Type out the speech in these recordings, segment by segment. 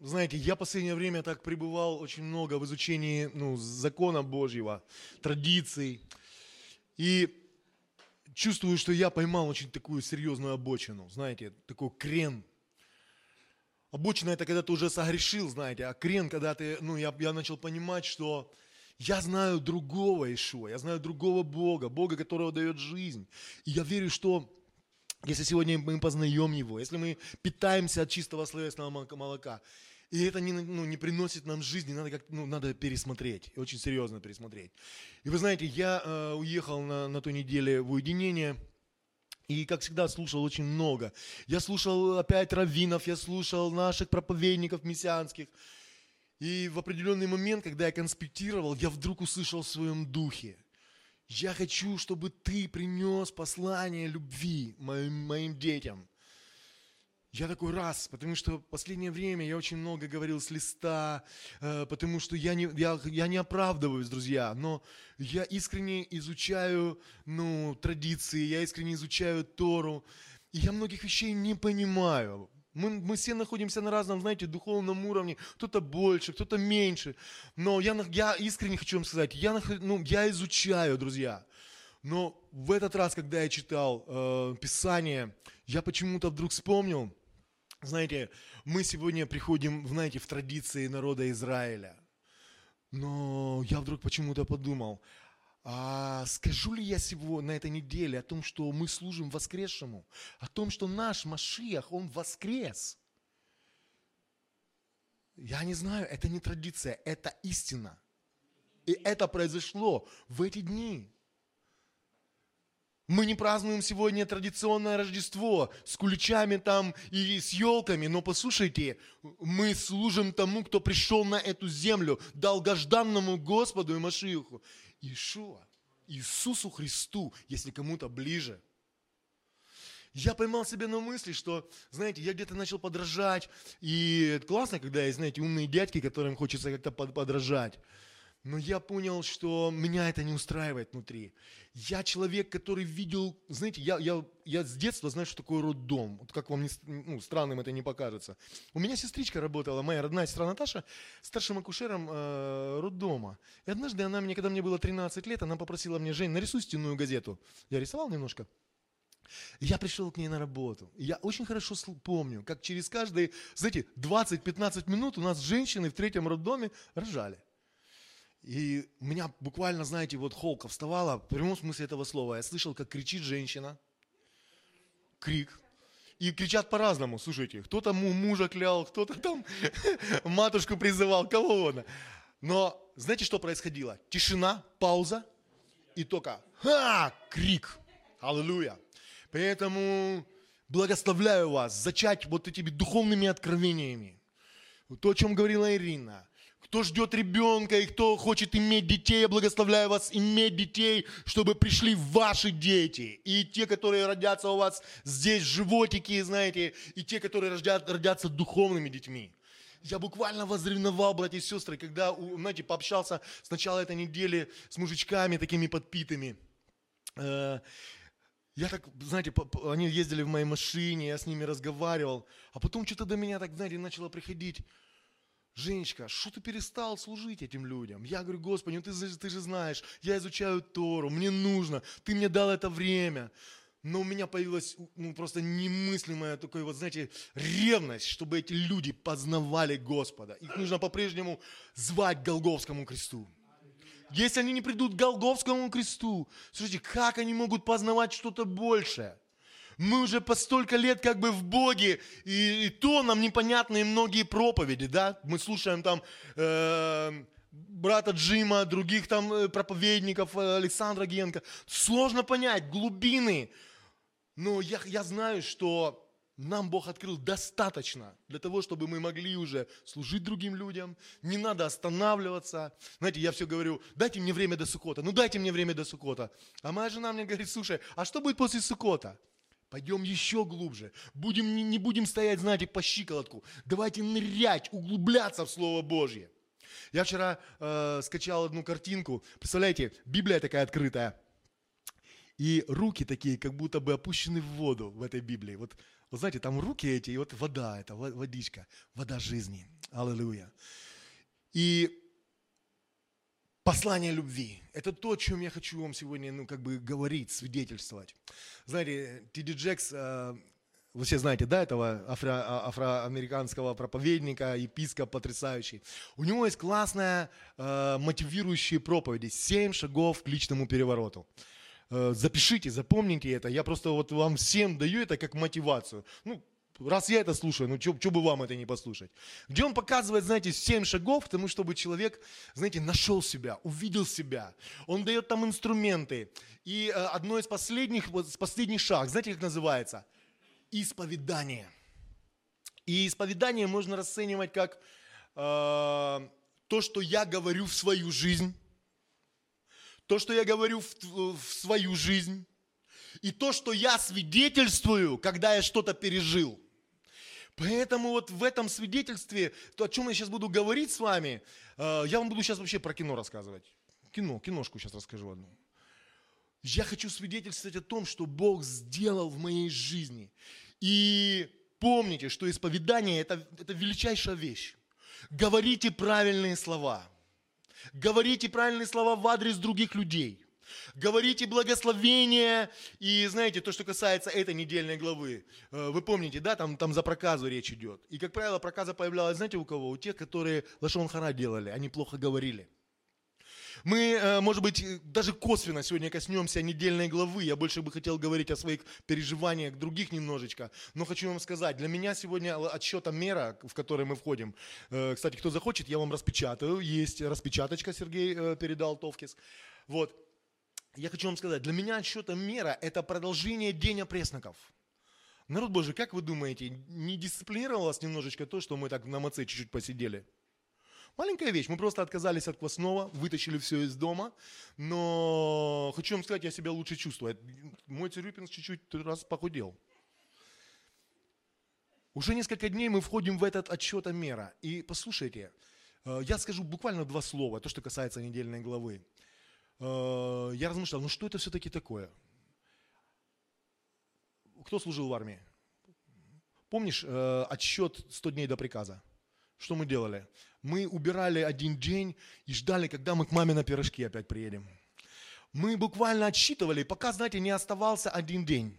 знаете, я последнее время так пребывал очень много в изучении ну, закона Божьего, традиций. И чувствую, что я поймал очень такую серьезную обочину, знаете, такой крен. Обочина это когда ты уже согрешил, знаете, а крен, когда ты, ну, я, я начал понимать, что я знаю другого Ишуа, я знаю другого Бога, Бога, которого дает жизнь. И я верю, что если сегодня мы познаем Его, если мы питаемся от чистого словесного молока, и это не, ну, не приносит нам жизни, надо, как, ну, надо пересмотреть, очень серьезно пересмотреть. И вы знаете, я э, уехал на, на той неделе в уединение, и, как всегда, слушал очень много. Я слушал опять раввинов, я слушал наших проповедников мессианских. И в определенный момент, когда я конспектировал, я вдруг услышал в своем духе – я хочу, чтобы ты принес послание любви моим, моим детям. Я такой раз, потому что в последнее время я очень много говорил с листа, э, потому что я не, я, я не оправдываюсь, друзья, но я искренне изучаю ну, традиции, я искренне изучаю Тору, и я многих вещей не понимаю. Мы, мы все находимся на разном, знаете, духовном уровне. Кто-то больше, кто-то меньше. Но я, я искренне хочу вам сказать, я, ну, я изучаю, друзья. Но в этот раз, когда я читал э, Писание, я почему-то вдруг вспомнил, знаете, мы сегодня приходим, знаете, в традиции народа Израиля. Но я вдруг почему-то подумал, а скажу ли я сегодня, на этой неделе, о том, что мы служим воскресшему, о том, что наш Машиах, он воскрес. Я не знаю, это не традиция, это истина. И это произошло в эти дни. Мы не празднуем сегодня традиционное Рождество с куличами там и с елками, но послушайте, мы служим тому, кто пришел на эту землю, долгожданному Господу и Машииху. Иешуа, Иисусу Христу, если кому-то ближе. Я поймал себя на мысли, что, знаете, я где-то начал подражать, и классно, когда есть, знаете, умные дядьки, которым хочется как-то подражать. Но я понял, что меня это не устраивает внутри. Я человек, который видел, знаете, я, я, я с детства знаю, что такое роддом. Вот как вам не, ну, странным это не покажется. У меня сестричка работала, моя родная сестра Наташа, старшим акушером э, роддома. И однажды она мне, когда мне было 13 лет, она попросила мне, Жень, нарисуй стенную газету. Я рисовал немножко. Я пришел к ней на работу. Я очень хорошо помню, как через каждые, знаете, 20-15 минут у нас женщины в третьем роддоме рожали. И меня буквально, знаете, вот холка вставала, в прямом смысле этого слова. Я слышал, как кричит женщина. Крик. И кричат по-разному, слушайте. Кто-то мужа клял, кто-то там матушку призывал, кого угодно. Но знаете, что происходило? Тишина, пауза, и только ха, крик. Аллилуйя. Поэтому благословляю вас зачать вот этими духовными откровениями. То, о чем говорила Ирина кто ждет ребенка и кто хочет иметь детей, я благословляю вас иметь детей, чтобы пришли ваши дети. И те, которые родятся у вас здесь, животики, знаете, и те, которые родят, родятся духовными детьми. Я буквально возревновал, братья и сестры, когда, знаете, пообщался с начала этой недели с мужичками такими подпитыми. Э, я так, знаете, они ездили в моей машине, я с ними разговаривал, а потом что-то до меня так, знаете, начало приходить, Женечка, что ты перестал служить этим людям? Я говорю, Господи, ну ты, ты же знаешь, я изучаю Тору, мне нужно, ты мне дал это время. Но у меня появилась ну, просто немыслимая такая, вот, знаете, ревность, чтобы эти люди познавали Господа. Их нужно по-прежнему звать к Голговскому кресту. Если они не придут к Голговскому кресту, слушайте, как они могут познавать что-то большее? Мы уже по столько лет как бы в Боге, и, и то нам непонятные многие проповеди, да? Мы слушаем там э, брата Джима, других там э, проповедников, э, Александра Генко. Сложно понять глубины. Но я, я знаю, что нам Бог открыл достаточно для того, чтобы мы могли уже служить другим людям. Не надо останавливаться. Знаете, я все говорю, дайте мне время до Сукота. Ну дайте мне время до Сукота. А моя жена мне говорит, слушай, а что будет после Сукота? Пойдем еще глубже. Будем, не, не будем стоять, знаете, по щиколотку. Давайте нырять, углубляться в Слово Божье. Я вчера э, скачал одну картинку. Представляете, Библия такая открытая. И руки такие, как будто бы опущены в воду в этой Библии. Вот, вот знаете, там руки эти, и вот вода, это водичка, вода жизни. Аллилуйя. И послание любви. Это то, о чем я хочу вам сегодня, ну, как бы говорить, свидетельствовать. Знаете, Тиди Джекс, э, вы все знаете, да, этого афро, а, афроамериканского проповедника, епископ потрясающий. У него есть классная э, мотивирующая проповедь «Семь шагов к личному перевороту». Э, запишите, запомните это. Я просто вот вам всем даю это как мотивацию. Ну, Раз я это слушаю, ну что бы вам это не послушать? Где он показывает, знаете, семь шагов к тому, чтобы человек, знаете, нашел себя, увидел себя. Он дает там инструменты. И э, одно из последних, вот, из последних шаг, знаете, как называется? Исповедание. И исповедание можно расценивать как э, то, что я говорю в свою жизнь, то, что я говорю в, в свою жизнь, и то, что я свидетельствую, когда я что-то пережил – Поэтому вот в этом свидетельстве, то, о чем я сейчас буду говорить с вами, э, я вам буду сейчас вообще про кино рассказывать. Кино, киношку сейчас расскажу одну. Я хочу свидетельствовать о том, что Бог сделал в моей жизни. И помните, что исповедание это, это величайшая вещь. Говорите правильные слова. Говорите правильные слова в адрес других людей. Говорите благословение. И знаете, то, что касается этой недельной главы. Э, вы помните, да, там, там за проказу речь идет. И, как правило, проказа появлялась, знаете, у кого? У тех, которые лошон хара делали, они плохо говорили. Мы, э, может быть, даже косвенно сегодня коснемся недельной главы. Я больше бы хотел говорить о своих переживаниях других немножечко. Но хочу вам сказать, для меня сегодня отсчета мера, в который мы входим. Э, кстати, кто захочет, я вам распечатаю. Есть распечаточка, Сергей передал Товкис. Вот я хочу вам сказать, для меня отсчета мера – это продолжение Дня пресноков. Народ Божий, как вы думаете, не дисциплинировало вас немножечко то, что мы так на маце чуть-чуть посидели? Маленькая вещь, мы просто отказались от квасного, вытащили все из дома, но хочу вам сказать, я себя лучше чувствую. Мой Цирюпин чуть-чуть раз похудел. Уже несколько дней мы входим в этот отсчет мера. И послушайте, э, я скажу буквально два слова, то, что касается недельной главы. Э, я размышлял, ну что это все-таки такое? Кто служил в армии? Помнишь э, отсчет 100 дней до приказа? Что мы делали? Мы убирали один день и ждали, когда мы к маме на пирожки опять приедем. Мы буквально отсчитывали, пока, знаете, не оставался один день.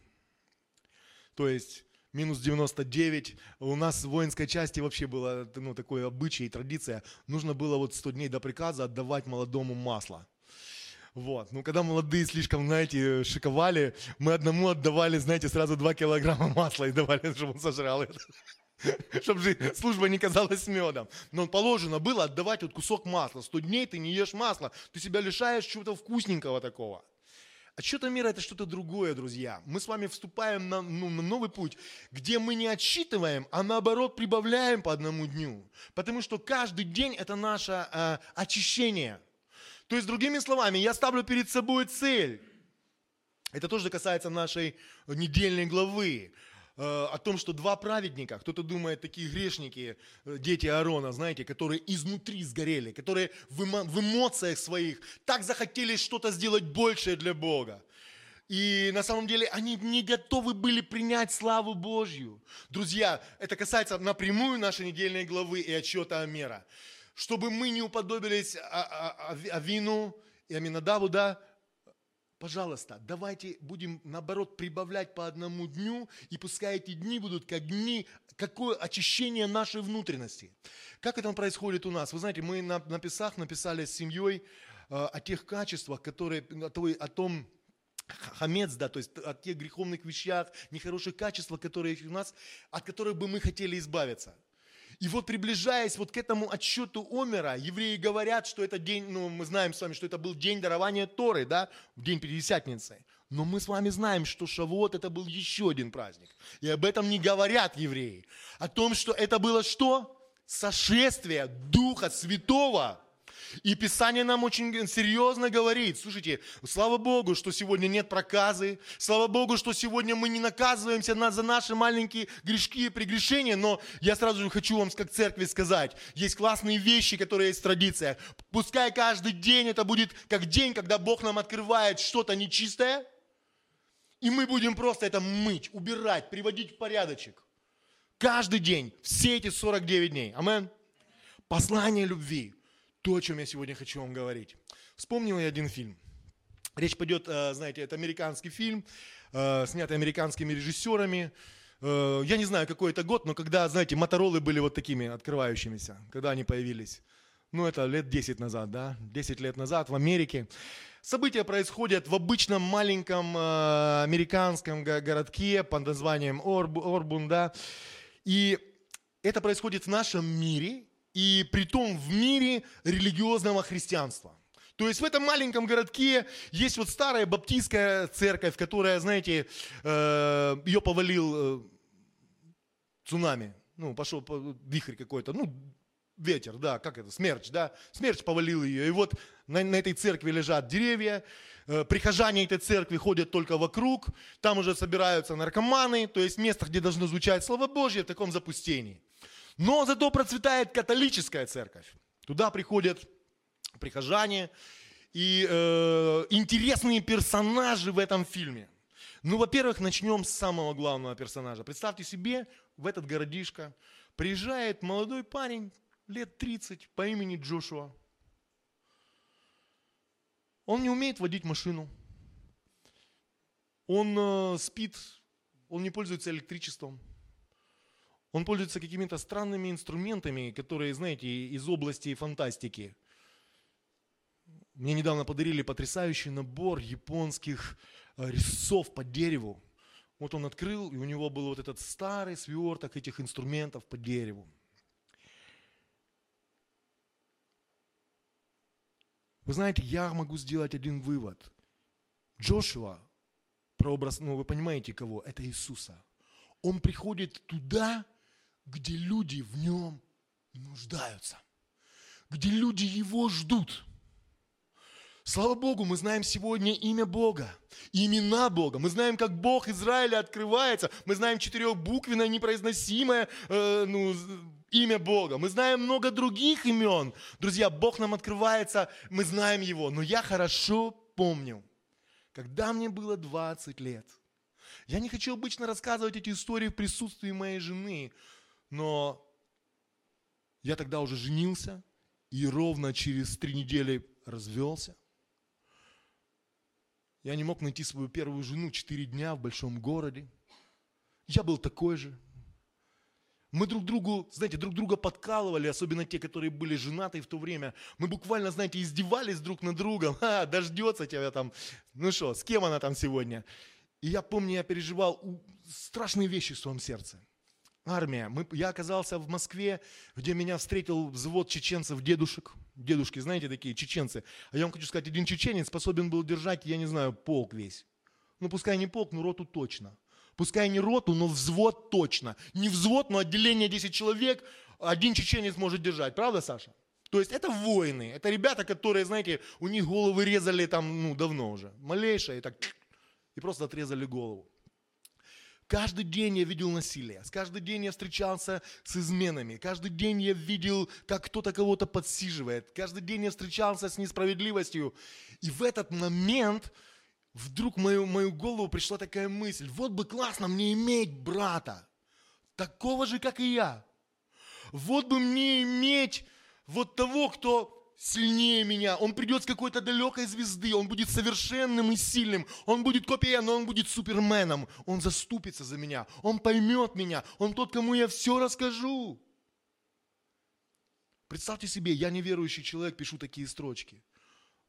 То есть минус 99. У нас в воинской части вообще было ну, такое обычай и традиция. Нужно было вот 100 дней до приказа отдавать молодому масло. Вот. Ну, когда молодые слишком, знаете, шиковали, мы одному отдавали, знаете, сразу 2 килограмма масла и давали, чтобы он сожрал это. Чтобы же служба не казалась медом. Но положено было отдавать вот кусок масла. Сто дней ты не ешь масло, ты себя лишаешь чего-то вкусненького такого. А что-то мира это что-то другое, друзья. Мы с вами вступаем на, ну, на новый путь, где мы не отсчитываем, а наоборот прибавляем по одному дню. Потому что каждый день это наше э, очищение – то есть, другими словами, я ставлю перед собой цель. Это тоже касается нашей недельной главы э, о том, что два праведника, кто-то думает, такие грешники, э, дети Аарона, знаете, которые изнутри сгорели, которые в, в эмоциях своих так захотели что-то сделать большее для Бога. И на самом деле они не готовы были принять славу Божью. Друзья, это касается напрямую нашей недельной главы и отчета Амера чтобы мы не уподобились Авину и Аминадаву, да, пожалуйста, давайте будем, наоборот, прибавлять по одному дню, и пускай эти дни будут как дни, какое очищение нашей внутренности. Как это происходит у нас? Вы знаете, мы на, на Песах написали с семьей э, о тех качествах, которые, о, той, о том, хамец, да, то есть о тех греховных вещах, нехороших качествах, которые у нас, от которых бы мы хотели избавиться – и вот приближаясь вот к этому отчету Омера, евреи говорят, что это день, ну мы знаем с вами, что это был день дарования Торы, да, в день Пятидесятницы. Но мы с вами знаем, что Шавуот это был еще один праздник. И об этом не говорят евреи. О том, что это было что? Сошествие Духа Святого и Писание нам очень серьезно говорит, слушайте, слава Богу, что сегодня нет проказы, слава Богу, что сегодня мы не наказываемся за наши маленькие грешки и прегрешения, но я сразу же хочу вам как церкви сказать, есть классные вещи, которые есть в традициях. Пускай каждый день это будет как день, когда Бог нам открывает что-то нечистое, и мы будем просто это мыть, убирать, приводить в порядочек. Каждый день, все эти 49 дней. Амен. Послание любви. То, о чем я сегодня хочу вам говорить. Вспомнил я один фильм. Речь пойдет, э, знаете, это американский фильм, э, снятый американскими режиссерами. Э, я не знаю, какой это год, но когда, знаете, моторолы были вот такими открывающимися, когда они появились. Ну, это лет 10 назад, да, 10 лет назад в Америке. События происходят в обычном маленьком американском городке под названием Орб, Орбун, да. И это происходит в нашем мире, и при том в мире религиозного христианства. То есть в этом маленьком городке есть вот старая баптистская церковь, которая, знаете, э, ее повалил э, цунами. Ну, пошел вихрь какой-то, ну, ветер, да, как это, смерч, да, смерч повалил ее. И вот на, на этой церкви лежат деревья, э, прихожане этой церкви ходят только вокруг, там уже собираются наркоманы, то есть место, где должно звучать Слово Божье, в таком запустении. Но зато процветает католическая церковь. Туда приходят прихожане и э, интересные персонажи в этом фильме. Ну, во-первых, начнем с самого главного персонажа. Представьте себе, в этот городишко приезжает молодой парень, лет 30 по имени Джошуа. Он не умеет водить машину. Он э, спит, он не пользуется электричеством. Он пользуется какими-то странными инструментами, которые, знаете, из области фантастики. Мне недавно подарили потрясающий набор японских э, резцов по дереву. Вот он открыл, и у него был вот этот старый сверток этих инструментов по дереву. Вы знаете, я могу сделать один вывод. Джошуа, прообраз, ну вы понимаете кого? Это Иисуса. Он приходит туда, где люди в нем нуждаются, где люди его ждут. Слава Богу, мы знаем сегодня имя Бога, имена Бога. Мы знаем, как Бог Израиля открывается. Мы знаем четырехбуквенное, непроизносимое э, ну, имя Бога. Мы знаем много других имен. Друзья, Бог нам открывается, мы знаем Его. Но я хорошо помню, когда мне было 20 лет. Я не хочу обычно рассказывать эти истории в присутствии моей жены, но я тогда уже женился и ровно через три недели развелся. Я не мог найти свою первую жену четыре дня в большом городе. Я был такой же. Мы друг другу, знаете, друг друга подкалывали, особенно те, которые были женаты в то время. Мы буквально, знаете, издевались друг над другом. Ха, дождется тебя там. Ну что, с кем она там сегодня? И я помню, я переживал страшные вещи в своем сердце. Армия. Мы, я оказался в Москве, где меня встретил взвод чеченцев, дедушек. Дедушки, знаете, такие чеченцы. А я вам хочу сказать, один чеченец способен был держать, я не знаю, полк весь. Ну, пускай не полк, но роту точно. Пускай не роту, но взвод точно. Не взвод, но отделение 10 человек один чеченец может держать. Правда, Саша? То есть это воины, это ребята, которые, знаете, у них головы резали там, ну, давно уже. Малейшее, и так, и просто отрезали голову. Каждый день я видел насилие, каждый день я встречался с изменами, каждый день я видел, как кто-то кого-то подсиживает, каждый день я встречался с несправедливостью. И в этот момент вдруг в мою, мою голову пришла такая мысль, вот бы классно мне иметь брата, такого же, как и я. Вот бы мне иметь вот того, кто сильнее меня, он придет с какой-то далекой звезды, он будет совершенным и сильным, он будет копией, но он будет суперменом, он заступится за меня, он поймет меня, он тот, кому я все расскажу. Представьте себе, я неверующий человек, пишу такие строчки.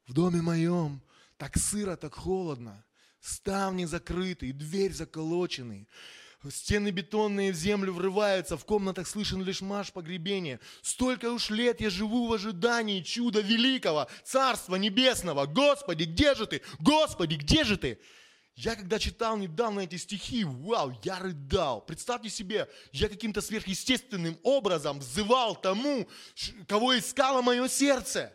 В доме моем так сыро, так холодно, ставни закрыты, дверь заколоченный. Стены бетонные в землю врываются, в комнатах слышен лишь марш погребения. Столько уж лет я живу в ожидании чуда великого, Царства Небесного. Господи, где же ты? Господи, где же ты? Я когда читал недавно эти стихи, вау, я рыдал. Представьте себе, я каким-то сверхъестественным образом взывал тому, кого искало мое сердце.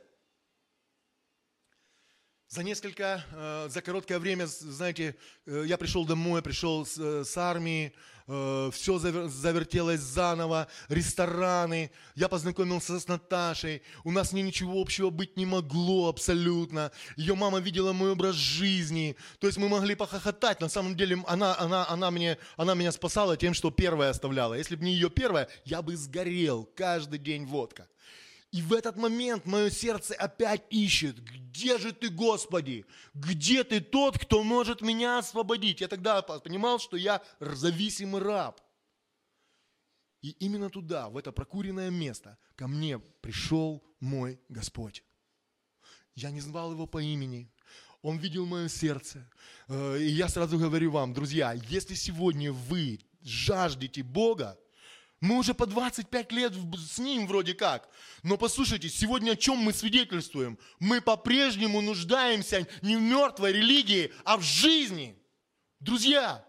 За несколько, э, за короткое время, знаете, э, я пришел домой, пришел с, э, с армии, все завертелось заново, рестораны, я познакомился с Наташей, у нас не ничего общего быть не могло абсолютно, ее мама видела мой образ жизни, то есть мы могли похохотать, на самом деле она, она, она, мне, она меня спасала тем, что первая оставляла, если бы не ее первая, я бы сгорел, каждый день водка. И в этот момент мое сердце опять ищет, где же ты, Господи? Где ты тот, кто может меня освободить? Я тогда понимал, что я зависимый раб. И именно туда, в это прокуренное место, ко мне пришел мой Господь. Я не звал его по имени, он видел мое сердце. Э, и я сразу говорю вам, друзья, если сегодня вы жаждете Бога, мы уже по 25 лет с ним вроде как. Но послушайте, сегодня о чем мы свидетельствуем? Мы по-прежнему нуждаемся не в мертвой религии, а в жизни. Друзья,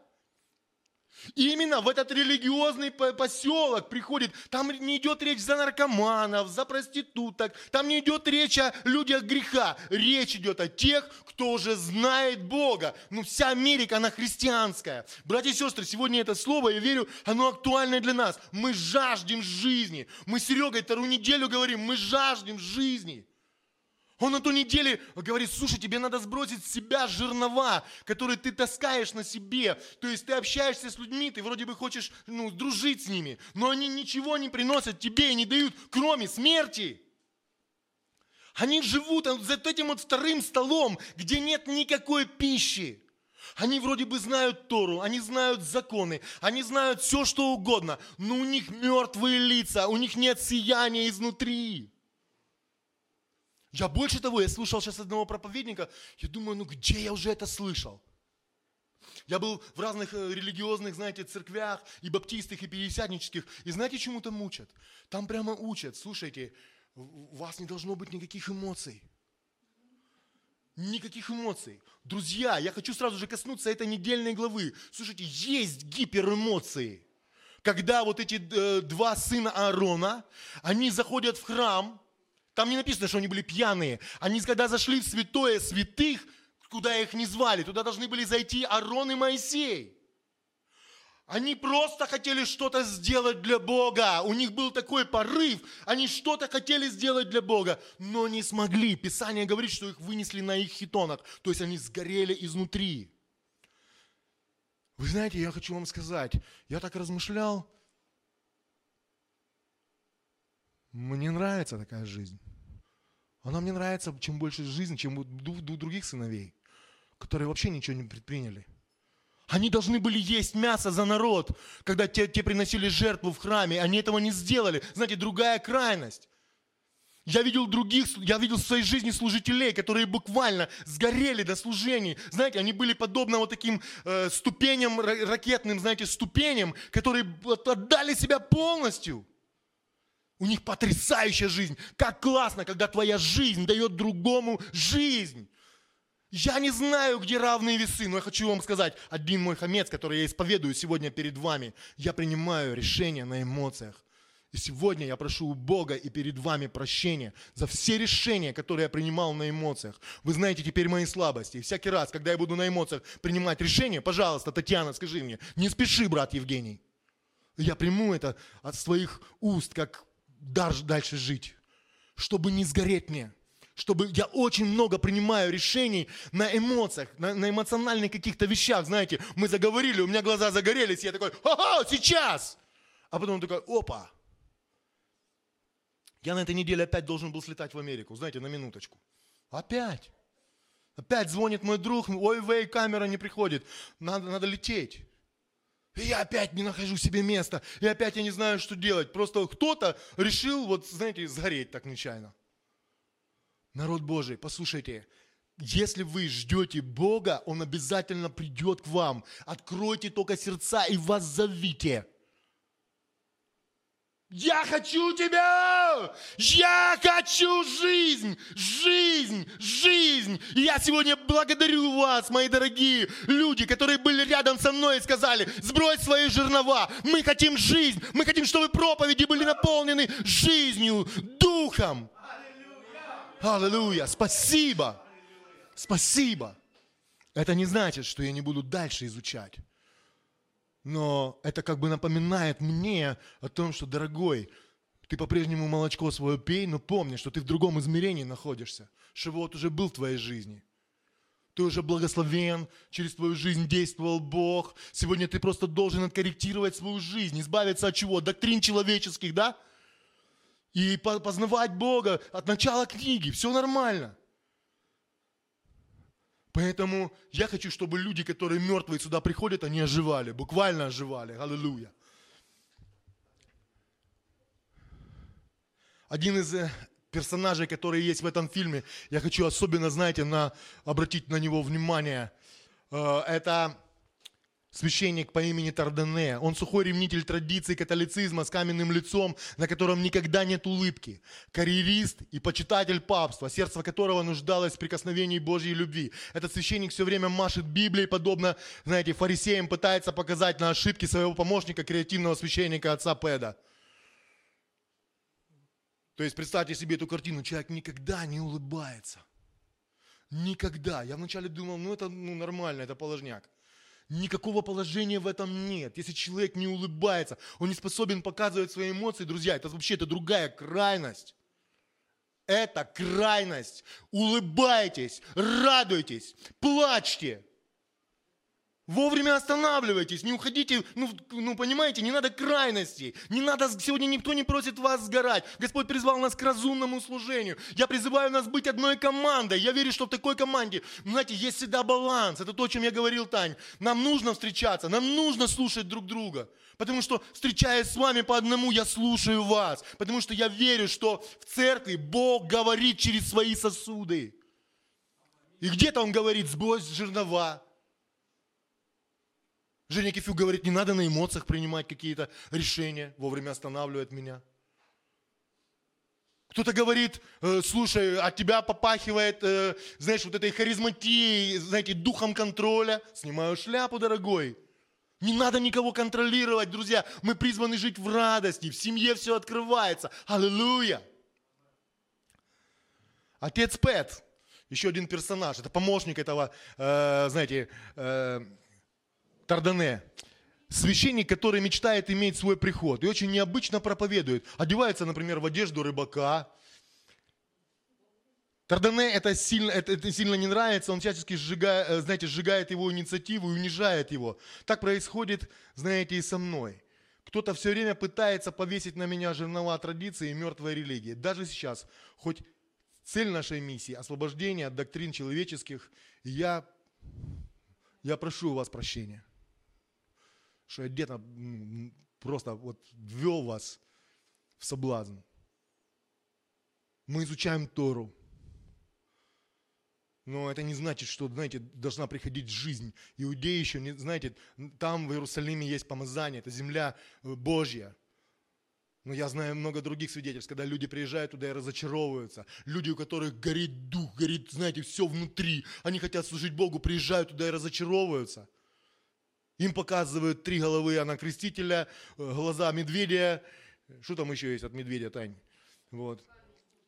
и именно в этот религиозный поселок приходит, там не идет речь за наркоманов, за проституток, там не идет речь о людях греха, речь идет о тех, кто уже знает Бога. Ну, вся Америка, она христианская. Братья и сестры, сегодня это слово, я верю, оно актуальное для нас. Мы жаждем жизни. Мы с Серегой вторую неделю говорим, мы жаждем жизни. Он на ту неделе говорит, слушай, тебе надо сбросить с себя жернова, которые ты таскаешь на себе. То есть ты общаешься с людьми, ты вроде бы хочешь ну, дружить с ними, но они ничего не приносят тебе и не дают, кроме смерти. Они живут за этим вот вторым столом, где нет никакой пищи. Они вроде бы знают Тору, они знают законы, они знают все, что угодно, но у них мертвые лица, у них нет сияния изнутри. Я больше того, я слушал сейчас одного проповедника, я думаю, ну где я уже это слышал? Я был в разных э, религиозных, знаете, церквях, и баптистских, и пятидесятнических, и знаете, чему там учат? Там прямо учат, слушайте, у вас не должно быть никаких эмоций. Никаких эмоций. Друзья, я хочу сразу же коснуться этой недельной главы. Слушайте, есть гиперэмоции. Когда вот эти э, два сына Аарона, они заходят в храм, там не написано, что они были пьяные. Они, когда зашли в святое святых, куда их не звали, туда должны были зайти Арон и Моисей. Они просто хотели что-то сделать для Бога. У них был такой порыв. Они что-то хотели сделать для Бога, но не смогли. Писание говорит, что их вынесли на их хитонах. То есть они сгорели изнутри. Вы знаете, я хочу вам сказать, я так размышлял, Мне нравится такая жизнь. Она мне нравится, чем больше жизни, чем у других сыновей, которые вообще ничего не предприняли. Они должны были есть мясо за народ, когда те, те приносили жертву в храме. Они этого не сделали. Знаете, другая крайность. Я видел других, я видел в своей жизни служителей, которые буквально сгорели до служений. Знаете, они были подобны вот таким э, ступеням, ракетным, знаете, ступеням, которые отдали себя полностью. У них потрясающая жизнь. Как классно, когда твоя жизнь дает другому жизнь. Я не знаю, где равные весы, но я хочу вам сказать, один мой хамец, который я исповедую сегодня перед вами, я принимаю решение на эмоциях. И сегодня я прошу у Бога и перед вами прощения за все решения, которые я принимал на эмоциях. Вы знаете теперь мои слабости. И всякий раз, когда я буду на эмоциях принимать решение, пожалуйста, Татьяна, скажи мне, не спеши, брат Евгений. Я приму это от своих уст, как дальше жить, чтобы не сгореть мне, чтобы я очень много принимаю решений на эмоциях, на, на эмоциональных каких-то вещах, знаете, мы заговорили, у меня глаза загорелись, я такой, ха-ха, сейчас, а потом такой, опа, я на этой неделе опять должен был слетать в Америку, знаете, на минуточку, опять, опять звонит мой друг, ой, вей, камера не приходит, надо, надо лететь. И я опять не нахожу себе места. И опять я не знаю, что делать. Просто кто-то решил, вот, знаете, сгореть так нечаянно. Народ Божий, послушайте, если вы ждете Бога, Он обязательно придет к вам. Откройте только сердца и вас зовите. Я хочу тебя! Я хочу жизнь! Жизнь! Жизнь! И я сегодня благодарю вас, мои дорогие люди, которые были рядом со мной и сказали, сбрось свои жернова, мы хотим жизнь, мы хотим, чтобы проповеди были наполнены жизнью, духом. Аллилуйя! Спасибо! Спасибо! Это не значит, что я не буду дальше изучать. Но это как бы напоминает мне о том, что, дорогой, ты по-прежнему молочко свое пей, но помни, что ты в другом измерении находишься. что вот уже был в твоей жизни. Ты уже благословен, через твою жизнь действовал Бог. Сегодня ты просто должен откорректировать свою жизнь, избавиться от чего? Доктрин человеческих, да? и познавать Бога от начала книги. Все нормально. Поэтому я хочу, чтобы люди, которые мертвые сюда приходят, они оживали, буквально оживали. Аллилуйя. Один из э, персонажей, которые есть в этом фильме, я хочу особенно, знаете, на, обратить на него внимание. Э, это священник по имени Тардене. Он сухой ревнитель традиций католицизма с каменным лицом, на котором никогда нет улыбки. Карьерист и почитатель папства, сердце которого нуждалось в прикосновении Божьей любви. Этот священник все время машет Библией, подобно, знаете, фарисеям пытается показать на ошибки своего помощника, креативного священника отца Педа. То есть представьте себе эту картину, человек никогда не улыбается. Никогда. Я вначале думал, ну это ну, нормально, это положняк. Никакого положения в этом нет. Если человек не улыбается, он не способен показывать свои эмоции, друзья, это вообще это другая крайность. Это крайность. Улыбайтесь, радуйтесь, плачьте. Вовремя останавливайтесь, не уходите, ну, ну понимаете, не надо крайностей, не надо, сегодня никто не просит вас сгорать. Господь призвал нас к разумному служению. Я призываю нас быть одной командой. Я верю, что в такой команде, знаете, есть всегда баланс. Это то, о чем я говорил, Тань. Нам нужно встречаться, нам нужно слушать друг друга. Потому что, встречаясь с вами по одному, я слушаю вас. Потому что я верю, что в церкви Бог говорит через свои сосуды. И где-то Он говорит, сбрось жернова, Женя Кифю говорит, не надо на эмоциях принимать какие-то решения, вовремя останавливает меня. Кто-то говорит, «Э, слушай, от тебя попахивает, э, знаешь, вот этой харизматией, знаете, духом контроля. Снимаю шляпу, дорогой. Не надо никого контролировать, друзья. Мы призваны жить в радости, в семье все открывается. Аллилуйя. Отец Пэт, еще один персонаж, это помощник этого, э, знаете, Тардане, священник, который мечтает иметь свой приход и очень необычно проповедует. Одевается, например, в одежду рыбака. Тардане это сильно, это, это сильно не нравится, он всячески сжигает, э, знаете, сжигает его инициативу и унижает его. Так происходит, знаете, и со мной. Кто-то все время пытается повесить на меня жернова традиции и мертвой религии. Даже сейчас, хоть цель нашей миссии – освобождение от доктрин человеческих, я, я прошу у вас прощения что я где-то просто вот ввел вас в соблазн. Мы изучаем Тору. Но это не значит, что, знаете, должна приходить жизнь. Иудеи еще, не, знаете, там в Иерусалиме есть помазание, это земля э, Божья. Но я знаю много других свидетельств, когда люди приезжают туда и разочаровываются. Люди, у которых горит дух, горит, знаете, все внутри. Они хотят служить Богу, приезжают туда и разочаровываются. Им показывают три головы Анна Крестителя, э, глаза медведя. Что там еще есть от медведя, Тань? Вот.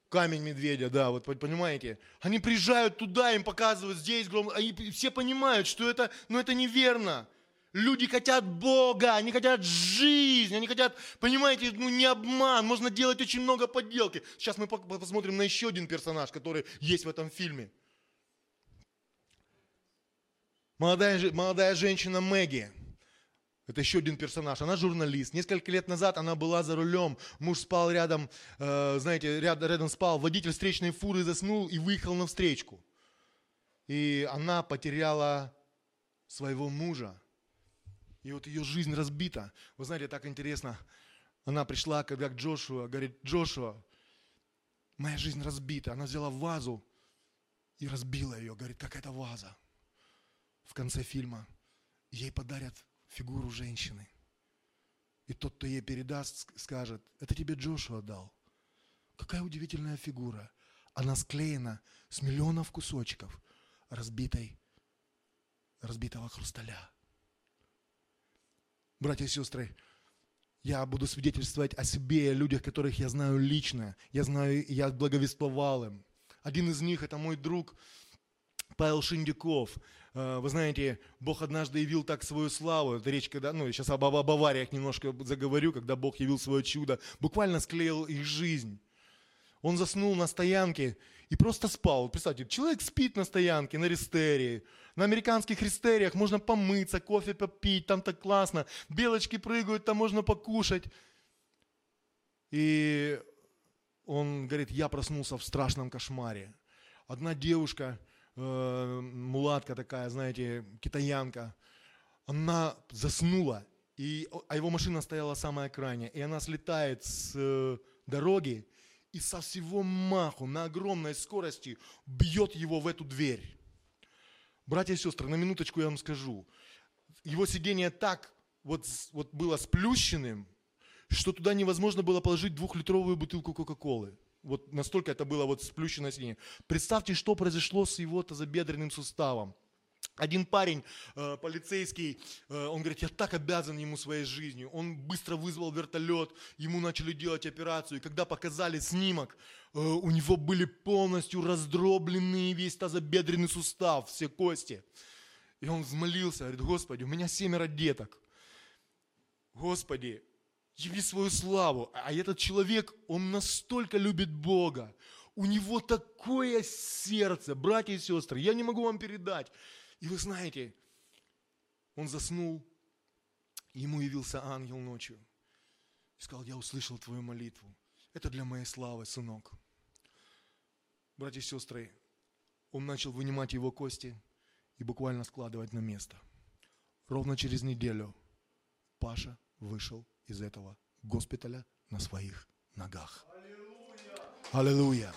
Камень медведя, да, вот понимаете. Они приезжают туда, им показывают здесь, они все понимают, что это, ну это неверно. Люди хотят Бога, они хотят жизнь, они хотят, понимаете, ну не обман, можно делать очень много подделки. Сейчас мы посмотрим на еще один персонаж, который есть в этом фильме. Молодая, молодая женщина Мэгги. Это еще один персонаж. Она журналист. Несколько лет назад она была за рулем. Муж спал рядом, э, знаете, ряд, рядом спал. Водитель встречной фуры заснул и выехал на встречку. И она потеряла своего мужа. И вот ее жизнь разбита. Вы знаете, так интересно. Она пришла, когда к Джошуа, говорит, Джошуа, моя жизнь разбита. Она взяла вазу и разбила ее. Говорит, как это ваза в конце фильма ей подарят фигуру женщины. И тот, кто ей передаст, скажет, это тебе Джошуа дал. Какая удивительная фигура. Она склеена с миллионов кусочков разбитой, разбитого хрусталя. Братья и сестры, я буду свидетельствовать о себе, о людях, которых я знаю лично. Я знаю, я благовествовал им. Один из них – это мой друг Павел Шиндюков. Э, вы знаете, Бог однажды явил так свою славу. Это речь, когда, ну, сейчас об, об авариях немножко заговорю, когда Бог явил свое чудо. Буквально склеил их жизнь. Он заснул на стоянке и просто спал. Представьте, человек спит на стоянке, на рестерии. На американских рестериях можно помыться, кофе попить, там так классно. Белочки прыгают, там можно покушать. И он говорит, я проснулся в страшном кошмаре. Одна девушка, э, мулатка такая, знаете, китаянка, она заснула, и, а его машина стояла самая крайняя, и она слетает с э, дороги и со всего маху на огромной скорости бьет его в эту дверь. Братья и сестры, на минуточку я вам скажу. Его сиденье так вот, вот было сплющенным, что туда невозможно было положить двухлитровую бутылку Кока-Колы. Вот настолько это было вот сплющенное сиденье. Представьте, что произошло с его тазобедренным суставом. Один парень, э, полицейский, э, он говорит, я так обязан ему своей жизнью. Он быстро вызвал вертолет, ему начали делать операцию. И когда показали снимок, э, у него были полностью раздробленные весь тазобедренный сустав, все кости. И он взмолился, говорит, Господи, у меня семеро деток. Господи, яви свою славу. А этот человек, он настолько любит Бога. У него такое сердце, братья и сестры, я не могу вам передать. И вы знаете, он заснул, ему явился ангел ночью. И сказал, я услышал твою молитву. Это для моей славы, сынок. Братья и сестры, он начал вынимать его кости и буквально складывать на место. Ровно через неделю Паша вышел из этого госпиталя на своих ногах. Аллилуйя.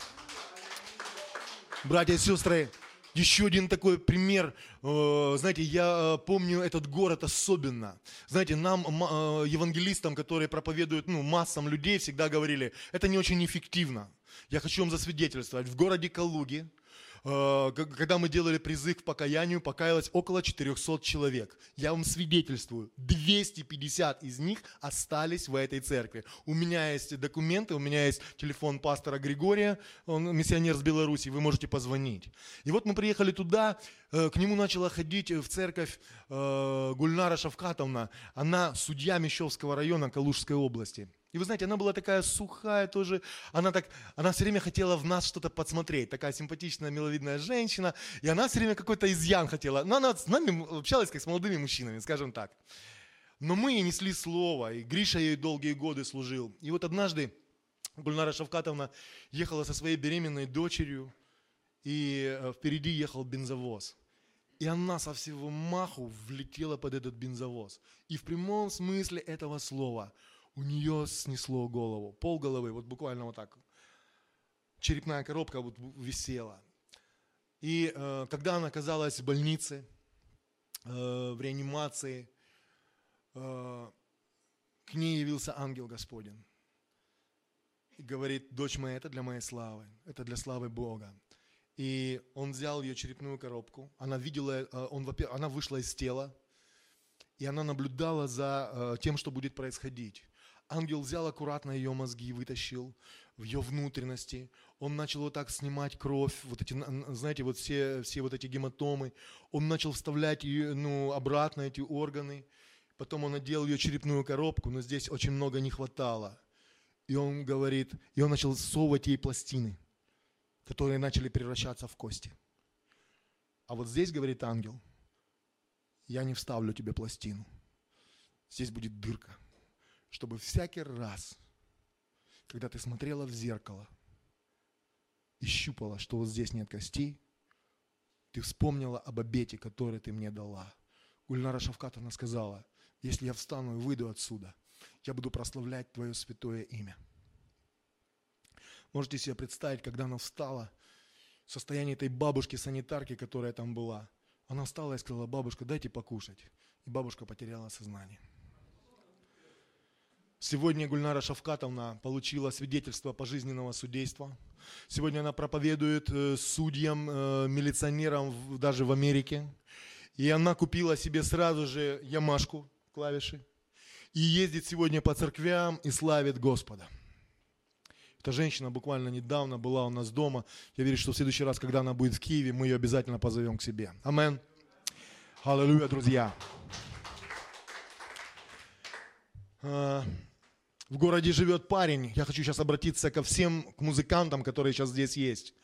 Братья и сестры, еще один такой пример. Э, знаете, я э, помню этот город особенно. Знаете, нам, э, евангелистам, которые проповедуют ну, массам людей, всегда говорили, это не очень эффективно. Я хочу вам засвидетельствовать. В городе Калуги когда мы делали призыв к покаянию, покаялось около 400 человек. Я вам свидетельствую, 250 из них остались в этой церкви. У меня есть документы, у меня есть телефон пастора Григория, он миссионер с Беларуси, вы можете позвонить. И вот мы приехали туда, э, к нему начала ходить в церковь э, Гульнара Шавкатовна, она судья Мещовского района Калужской области. И вы знаете, она была такая сухая тоже, она, так, она все время хотела в нас что-то подсмотреть, такая симпатичная, миловидная женщина, и она все время какой-то изъян хотела. Но она с нами общалась как с молодыми мужчинами, скажем так. Но мы ей несли слово, и Гриша ей долгие годы служил. И вот однажды Гульнара Шавкатовна ехала со своей беременной дочерью, и э, впереди ехал бензовоз. И она со всего маху влетела под этот бензовоз. И в прямом смысле этого слова – у нее снесло голову, пол головы, вот буквально вот так. Черепная коробка вот висела. И э, когда она оказалась в больнице, э, в реанимации, э, к ней явился ангел Господень. И говорит, дочь моя, это для моей славы, это для славы Бога. И он взял ее черепную коробку, она видела, э, он, она вышла из тела, и она наблюдала за э, тем, что будет происходить. Ангел взял аккуратно ее мозги и вытащил в ее внутренности. Он начал вот так снимать кровь, вот эти, знаете, вот все, все вот эти гематомы. Он начал вставлять ее, ну, обратно эти органы. Потом он надел ее черепную коробку, но здесь очень много не хватало. И он говорит, и он начал совать ей пластины, которые начали превращаться в кости. А вот здесь, говорит ангел, я не вставлю тебе пластину. Здесь будет дырка чтобы всякий раз, когда ты смотрела в зеркало и щупала, что вот здесь нет костей, ты вспомнила об обете, который ты мне дала. Гульнара Шавкатовна сказала, если я встану и выйду отсюда, я буду прославлять Твое святое имя. Можете себе представить, когда она встала, состояние этой бабушки-санитарки, которая там была. Она встала и сказала, бабушка, дайте покушать. И бабушка потеряла сознание. Сегодня Гульнара Шавкатовна получила свидетельство пожизненного судейства. Сегодня она проповедует э, судьям, э, милиционерам даже в Америке. И она купила себе сразу же ямашку, клавиши, и ездит сегодня по церквям и славит Господа. Эта женщина буквально недавно была у нас дома. Я верю, что в следующий раз, когда она будет в Киеве, мы ее обязательно позовем к себе. Амен. Аллилуйя, друзья. В городе живет парень, я хочу сейчас обратиться ко всем к музыкантам, которые сейчас здесь есть.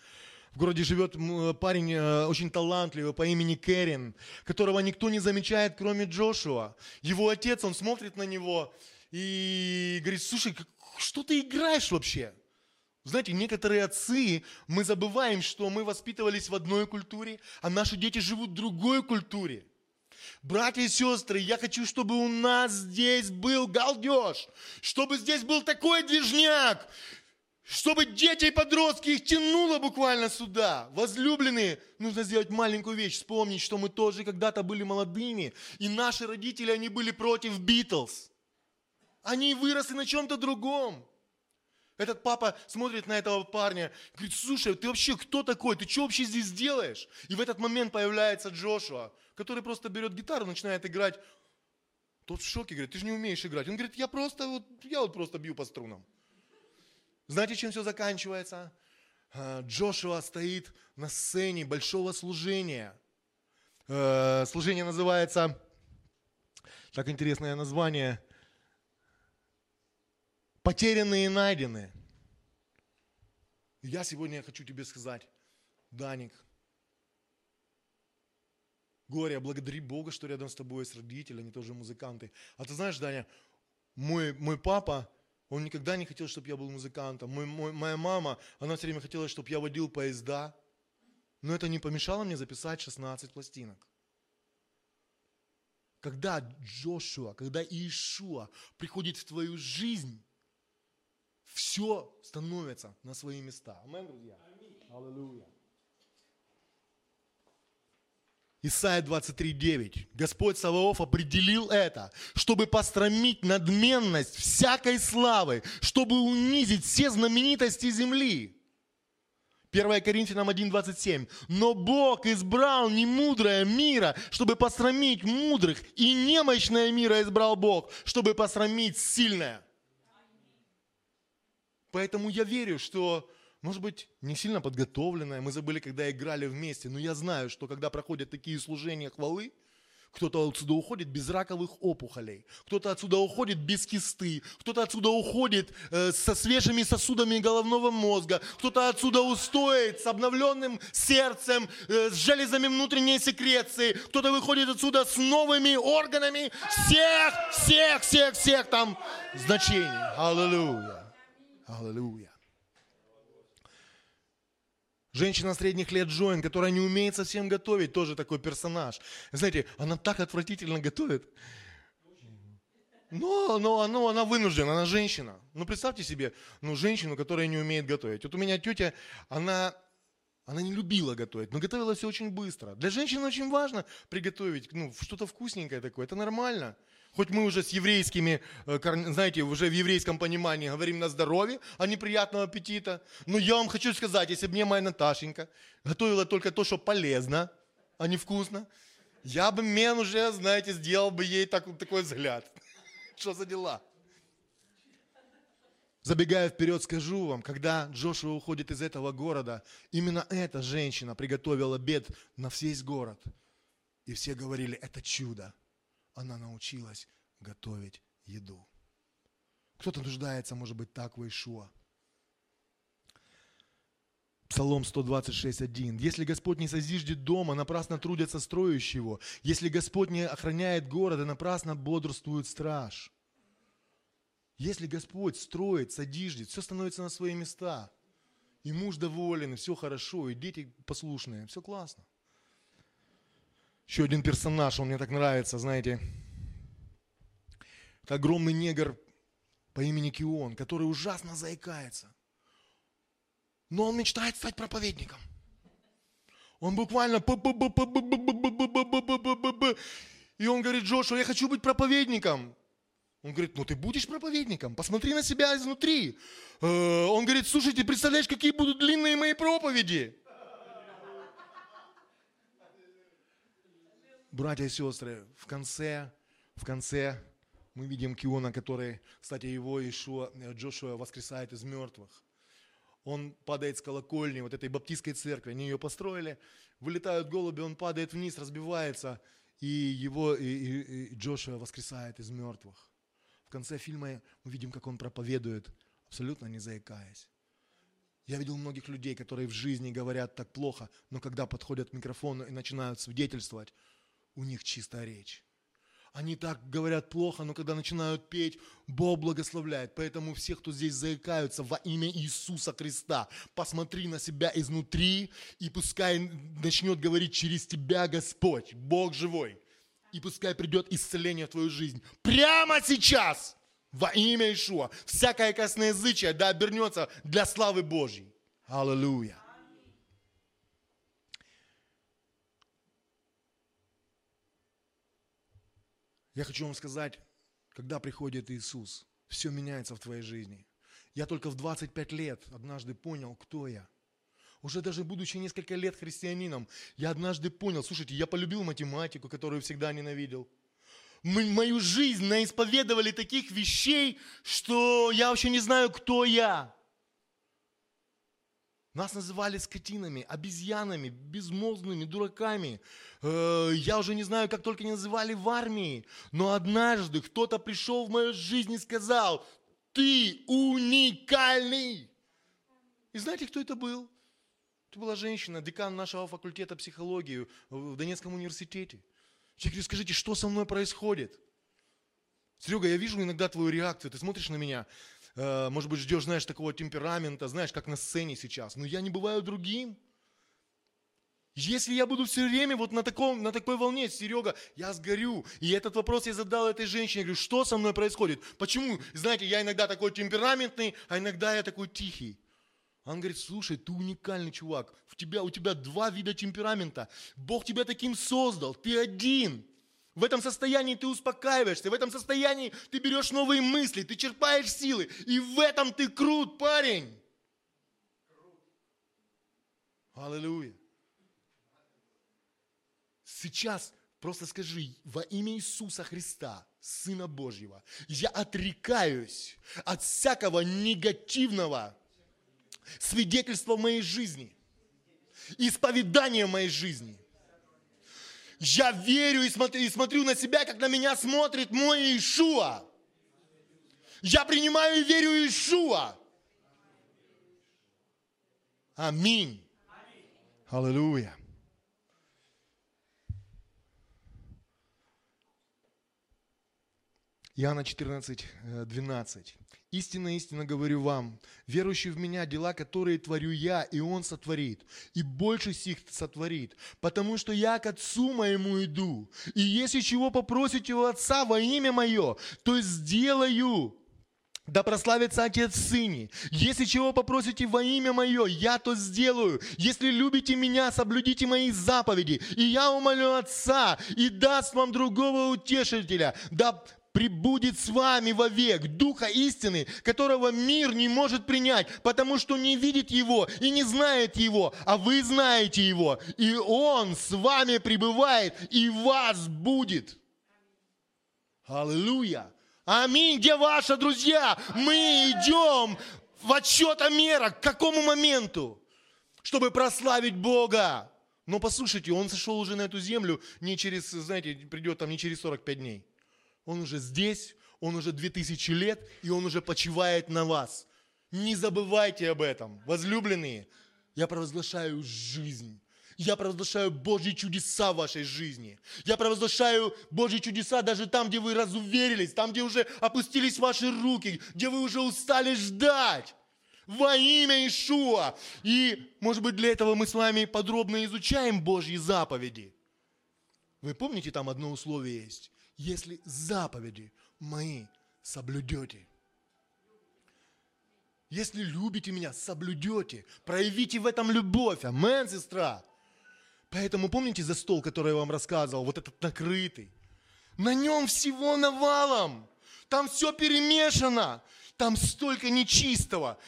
В городе живет парень э, очень талантливый по имени Кэрин, которого никто не замечает, кроме Джошуа. Его отец, он смотрит на него и говорит, слушай, что ты играешь вообще? Знаете, некоторые отцы, мы забываем, что мы воспитывались в одной культуре, а наши дети живут в другой культуре. Братья и сестры, я хочу, чтобы у нас здесь был галдеж, чтобы здесь был такой движняк, чтобы дети и подростки их тянуло буквально сюда. Возлюбленные, нужно сделать маленькую вещь, вспомнить, что мы тоже когда-то были молодыми, и наши родители, они были против Битлз. Они выросли на чем-то другом. Этот папа смотрит на этого парня говорит, слушай, ты вообще кто такой? Ты что вообще здесь делаешь? И в этот момент появляется Джошуа, который просто берет гитару, начинает играть. Тот в шоке, говорит, ты же не умеешь играть. Он говорит, я просто, вот, я вот просто бью по струнам. Знаете, чем все заканчивается? А, Джошуа стоит на сцене большого служения. Э, служение называется, так интересное название, потерянные и найденные. Я сегодня хочу тебе сказать, Даник, Горе, благодари Бога, что рядом с тобой есть родители, они тоже музыканты. А ты знаешь, Даня, мой, мой папа, он никогда не хотел, чтобы я был музыкантом. Мой, мой, моя мама, она все время хотела, чтобы я водил поезда. Но это не помешало мне записать 16 пластинок. Когда Джошуа, когда Иешуа приходит в твою жизнь, все становится на свои места. Аминь, друзья. Аллилуйя. Исайя 23.9. Господь Саваоф определил это, чтобы постромить надменность всякой славы, чтобы унизить все знаменитости земли. 1 Коринфянам 1.27. Но Бог избрал немудрое мира, чтобы посрамить мудрых, и немощное мира избрал Бог, чтобы посрамить сильное. Поэтому я верю, что, может быть, не сильно подготовленная, мы забыли, когда играли вместе, но я знаю, что когда проходят такие служения хвалы, кто-то отсюда уходит без раковых опухолей, кто-то отсюда уходит без кисты, кто-то отсюда уходит э, со свежими сосудами головного мозга, кто-то отсюда устоит с обновленным сердцем, э, с железами внутренней секреции, кто-то выходит отсюда с новыми органами всех, всех, всех, всех там значений. Аллилуйя. Аллилуйя. Женщина средних лет Джоин, которая не умеет совсем готовить, тоже такой персонаж. Знаете, она так отвратительно готовит. Но, но, но она вынуждена, она женщина. Ну, представьте себе, ну, женщину, которая не умеет готовить. Вот у меня тетя, она, она не любила готовить, но готовила все очень быстро. Для женщины очень важно приготовить ну, что-то вкусненькое такое, это нормально. Хоть мы уже с еврейскими, э, знаете, уже в еврейском понимании говорим на здоровье, а не приятного аппетита. Но я вам хочу сказать, если бы мне моя Наташенька готовила только то, что полезно, а не вкусно, я бы мен уже, знаете, сделал бы ей так, такой взгляд. Что за дела? Забегая вперед, скажу вам, когда Джошуа уходит из этого города, именно эта женщина приготовила обед на весь город. И все говорили, это чудо она научилась готовить еду. Кто-то нуждается, может быть, так в Ишуа. Псалом 126.1. «Если Господь не созиждет дома, напрасно трудятся строящие его. Если Господь не охраняет города, напрасно бодрствует страж». Если Господь строит, содиждет, все становится на свои места. И муж доволен, и все хорошо, и дети послушные, все классно. Еще один персонаж, он мне так нравится, знаете. Это огромный негр по имени Кион, который ужасно заикается. Но он мечтает стать проповедником. Он буквально... И он говорит, Джошуа, я хочу быть проповедником. Он говорит, ну ты будешь проповедником, посмотри на себя изнутри. Он говорит, слушай, ты представляешь, какие будут длинные мои проповеди? Братья и сестры, в конце, в конце мы видим Киона, который, кстати, его Ишуа, э, Джошуа воскресает из мертвых. Он падает с колокольни вот этой баптистской церкви, они ее построили, вылетают голуби, он падает вниз, разбивается, и его и, и, и Джошуа воскресает из мертвых. В конце фильма мы видим, как он проповедует, абсолютно не заикаясь. Я видел многих людей, которые в жизни говорят так плохо, но когда подходят к микрофону и начинают свидетельствовать, у них чистая речь. Они так говорят плохо, но когда начинают петь, Бог благословляет. Поэтому все, кто здесь заикаются во имя Иисуса Христа, посмотри на себя изнутри, и пускай начнет говорить через тебя Господь, Бог живой. И пускай придет исцеление в твою жизнь. Прямо сейчас! Во имя Ишуа. Всякое косноязычие да обернется для славы Божьей. Аллилуйя. Я хочу вам сказать, когда приходит Иисус, все меняется в твоей жизни. Я только в 25 лет однажды понял, кто я. Уже даже будучи несколько лет христианином, я однажды понял, слушайте, я полюбил математику, которую всегда ненавидел. Мою жизнь наисповедовали таких вещей, что я вообще не знаю, кто я. Нас называли скотинами, обезьянами, безмозглыми, дураками. Э, я уже не знаю, как только не называли в армии. Но однажды кто-то пришел в мою жизнь и сказал, ты уникальный. И знаете, кто это был? Это была женщина, декан нашего факультета психологии в Донецком университете. Я говорю, скажите, что со мной происходит? Серега, я вижу иногда твою реакцию, ты смотришь на меня, Э, может быть, ждешь, знаешь, такого темперамента, знаешь, как на сцене сейчас. Но я не бываю другим. Если я буду все время вот на, таком, на такой волне, Серега, я сгорю. И этот вопрос я задал этой женщине, говорю, что со мной происходит? Почему? Знаете, я иногда такой темпераментный, а иногда я такой тихий. Он говорит, слушай, ты уникальный чувак, в тебя, у тебя два вида темперамента. Бог тебя таким создал, ты один. В этом состоянии ты успокаиваешься, в этом состоянии ты берешь новые мысли, ты черпаешь силы. И в этом ты крут, парень. Аллилуйя. Сейчас просто скажи, во имя Иисуса Христа, Сына Божьего, я отрекаюсь от всякого негативного свидетельства в моей жизни, исповедания в моей жизни – я верю и смотрю, и смотрю на себя, как на меня смотрит мой Ишуа. Я принимаю и верю Ишуа. Аминь. Аллилуйя. Иоанна 14, 12. Истинно, истинно говорю вам, верующий в меня, дела, которые творю я, и он сотворит, и больше сих сотворит, потому что я к Отцу моему иду, и если чего попросите у Отца во имя мое, то сделаю. Да прославится Отец Сыне. Если чего попросите во имя Мое, я то сделаю. Если любите Меня, соблюдите Мои заповеди. И я умолю Отца, и даст вам другого утешителя. Да прибудет с вами вовек Духа истины, которого мир не может принять, потому что не видит Его и не знает Его, а вы знаете Его, и Он с вами пребывает и вас будет. Аллилуйя! Аминь! Где ваши друзья? Мы идем в отчета К какому моменту? Чтобы прославить Бога. Но послушайте, Он сошел уже на эту землю не через, знаете, придет там не через 45 дней. Он уже здесь, Он уже 2000 лет, и Он уже почивает на вас. Не забывайте об этом, возлюбленные. Я провозглашаю жизнь. Я провозглашаю Божьи чудеса в вашей жизни. Я провозглашаю Божьи чудеса даже там, где вы разуверились, там, где уже опустились ваши руки, где вы уже устали ждать. Во имя Ишуа. И, может быть, для этого мы с вами подробно изучаем Божьи заповеди. Вы помните, там одно условие есть? Если заповеди мои соблюдете. Если любите меня, соблюдете, проявите в этом любовь. Амен, сестра. Поэтому помните за стол, который я вам рассказывал, вот этот накрытый? На нем всего навалом. Там все перемешано. Там столько нечистого.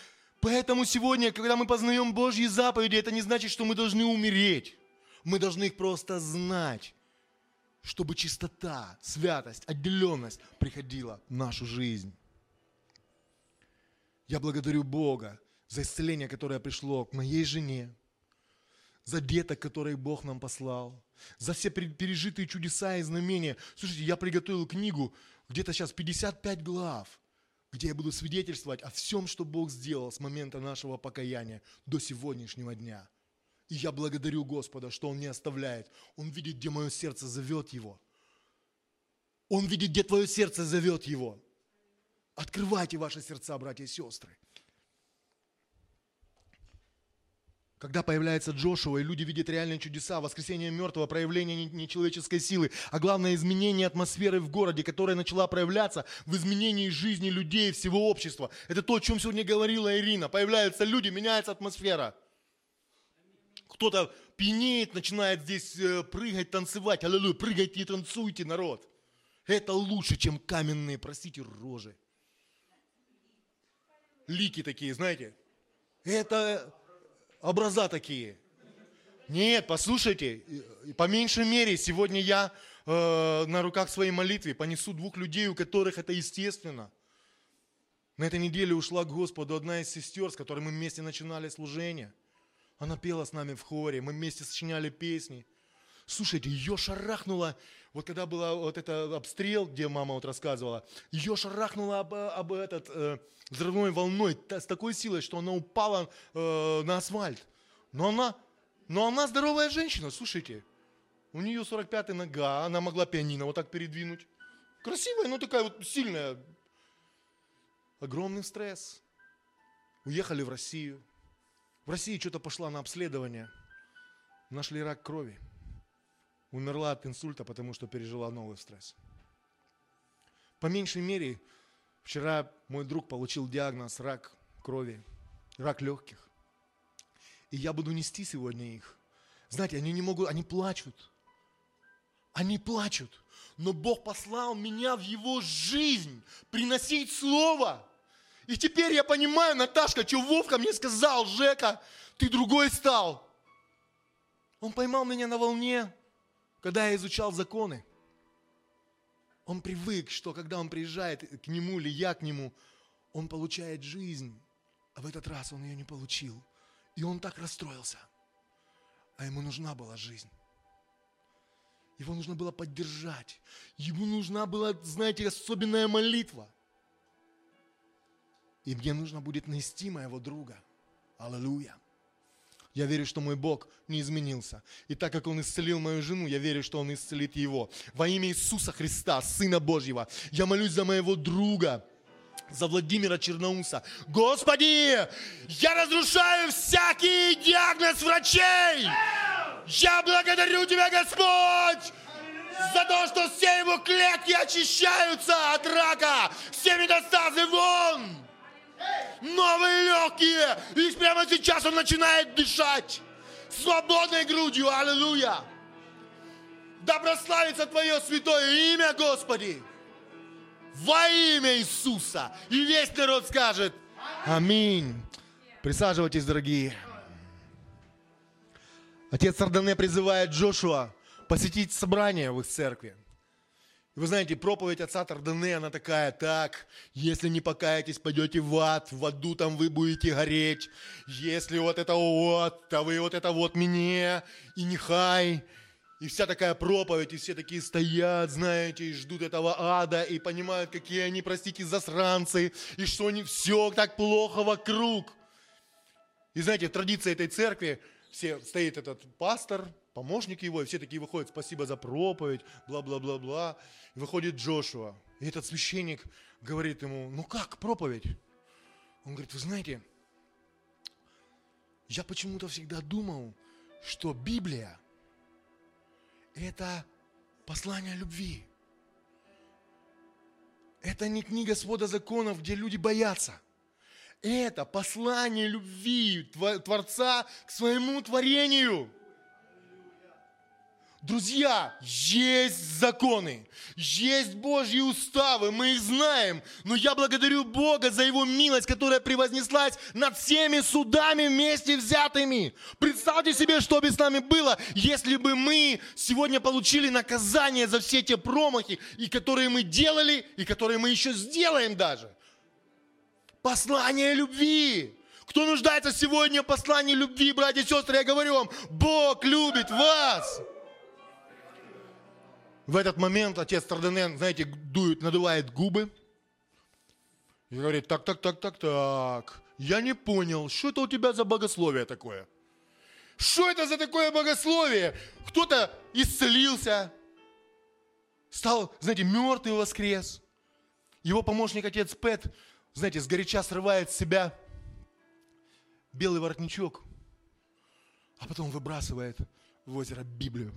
Поэтому сегодня, когда мы познаем Божьи заповеди, это не значит, что мы должны умереть. Мы должны их просто знать чтобы чистота, святость, отделенность приходила в нашу жизнь. Я благодарю Бога за исцеление, которое пришло к моей жене, за деток, которые Бог нам послал, за все пережитые чудеса и знамения. Слушайте, я приготовил книгу, где-то сейчас 55 глав, где я буду свидетельствовать о всем, что Бог сделал с момента нашего покаяния до сегодняшнего дня – и я благодарю Господа, что Он не оставляет. Он видит, где мое сердце зовет Его. Он видит, где твое сердце зовет его. Открывайте ваши сердца, братья и сестры. Когда появляется Джошуа, и люди видят реальные чудеса, воскресение мертвого, проявление нечеловеческой силы, а главное изменение атмосферы в городе, которая начала проявляться в изменении жизни людей, всего общества. Это то, о чем сегодня говорила Ирина. Появляются люди, меняется атмосфера. Кто-то пьянеет, начинает здесь э, прыгать, танцевать. Аллилуйя, прыгайте и танцуйте, народ. Это лучше, чем каменные, простите, рожи. Лики такие, знаете. Это образа такие. Нет, послушайте, по меньшей мере, сегодня я э, на руках своей молитвы понесу двух людей, у которых это естественно. На этой неделе ушла к Господу одна из сестер, с которой мы вместе начинали служение. Она пела с нами в хоре, мы вместе сочиняли песни. Слушайте, ее шарахнуло, вот когда был вот это обстрел, где мама вот рассказывала, ее шарахнуло об, об этот, э, взрывной волной с такой силой, что она упала э, на асфальт. Но она, но она здоровая женщина, слушайте. У нее 45-я нога, она могла пианино вот так передвинуть. Красивая, но такая вот сильная. Огромный стресс. Уехали в Россию. В России что-то пошла на обследование. Нашли рак крови. Умерла от инсульта, потому что пережила новый стресс. По меньшей мере, вчера мой друг получил диагноз рак крови, рак легких. И я буду нести сегодня их. Знаете, они не могут, они плачут. Они плачут. Но Бог послал меня в его жизнь приносить слово. И теперь я понимаю, Наташка, что Вовка мне сказал, Жека, ты другой стал. Он поймал меня на волне, когда я изучал законы, он привык, что когда он приезжает к нему или я к нему, он получает жизнь, а в этот раз он ее не получил. И он так расстроился. А ему нужна была жизнь. Его нужно было поддержать. Ему нужна была, знаете, особенная молитва. И мне нужно будет нести моего друга. Аллилуйя. Я верю, что мой Бог не изменился. И так как Он исцелил мою жену, я верю, что Он исцелит его. Во имя Иисуса Христа, Сына Божьего, я молюсь за моего друга, за Владимира Черноуса. Господи, я разрушаю всякий диагноз врачей. Я благодарю Тебя, Господь, за то, что все его клетки очищаются от рака, все метастазы вон новые легкие. И прямо сейчас он начинает дышать свободной грудью. Аллилуйя. Да прославится Твое святое имя, Господи. Во имя Иисуса. И весь народ скажет Аминь. Присаживайтесь, дорогие. Отец Сардане призывает Джошуа посетить собрание в их церкви. Вы знаете, проповедь отца Тардене, она такая, так, если не покаетесь, пойдете в ад, в аду там вы будете гореть. Если вот это вот, то вы вот это вот мне, и нехай. И вся такая проповедь, и все такие стоят, знаете, и ждут этого ада, и понимают, какие они, простите, засранцы, и что они все так плохо вокруг. И знаете, традиция этой церкви, все стоит этот пастор, помощник его, и все такие выходят, спасибо за проповедь, бла-бла-бла-бла. Выходит Джошуа, и этот священник говорит ему, ну как проповедь? Он говорит, вы знаете, я почему-то всегда думал, что Библия – это послание любви. Это не книга свода законов, где люди боятся. Это послание любви Творца к своему творению – Друзья, есть законы, есть Божьи уставы, мы их знаем, но я благодарю Бога за Его милость, которая превознеслась над всеми судами вместе взятыми. Представьте себе, что бы с нами было, если бы мы сегодня получили наказание за все те промахи, и которые мы делали, и которые мы еще сделаем даже. Послание любви. Кто нуждается сегодня в послании любви, братья и сестры, я говорю вам, Бог любит вас. В этот момент отец Тарденен, знаете, дует, надувает губы и говорит, так, так, так, так, так, я не понял, что это у тебя за богословие такое? Что это за такое богословие? Кто-то исцелился, Стал, знаете, мертвый воскрес. Его помощник отец Пэт, знаете, сгоряча срывает с себя белый воротничок, а потом выбрасывает в озеро Библию.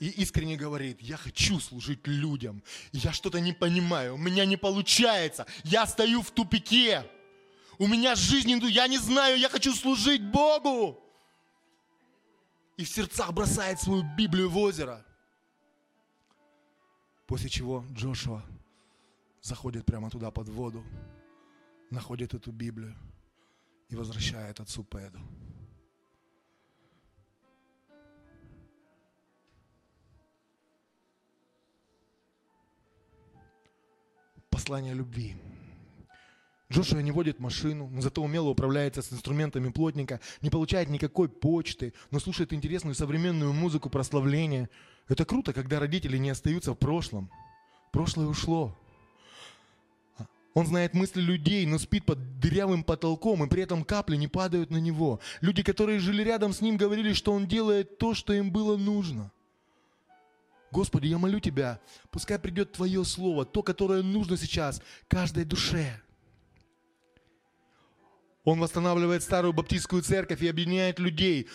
И искренне говорит, я хочу служить людям. Я что-то не понимаю, у меня не получается. Я стою в тупике. У меня жизнь, я не знаю, я хочу служить Богу. И в сердцах бросает свою Библию в озеро. После чего Джошуа заходит прямо туда под воду, находит эту Библию и возвращает отцу Педу. Послание любви. Джошуа не водит машину, но зато умело управляется с инструментами плотника, не получает никакой почты, но слушает интересную современную музыку прославления. Это круто, когда родители не остаются в прошлом. Прошлое ушло. Он знает мысли людей, но спит под дырявым потолком, и при этом капли не падают на него. Люди, которые жили рядом с ним, говорили, что он делает то, что им было нужно. Господи, я молю Тебя, пускай придет Твое Слово, то, которое нужно сейчас каждой душе. Он восстанавливает старую баптистскую церковь и объединяет людей.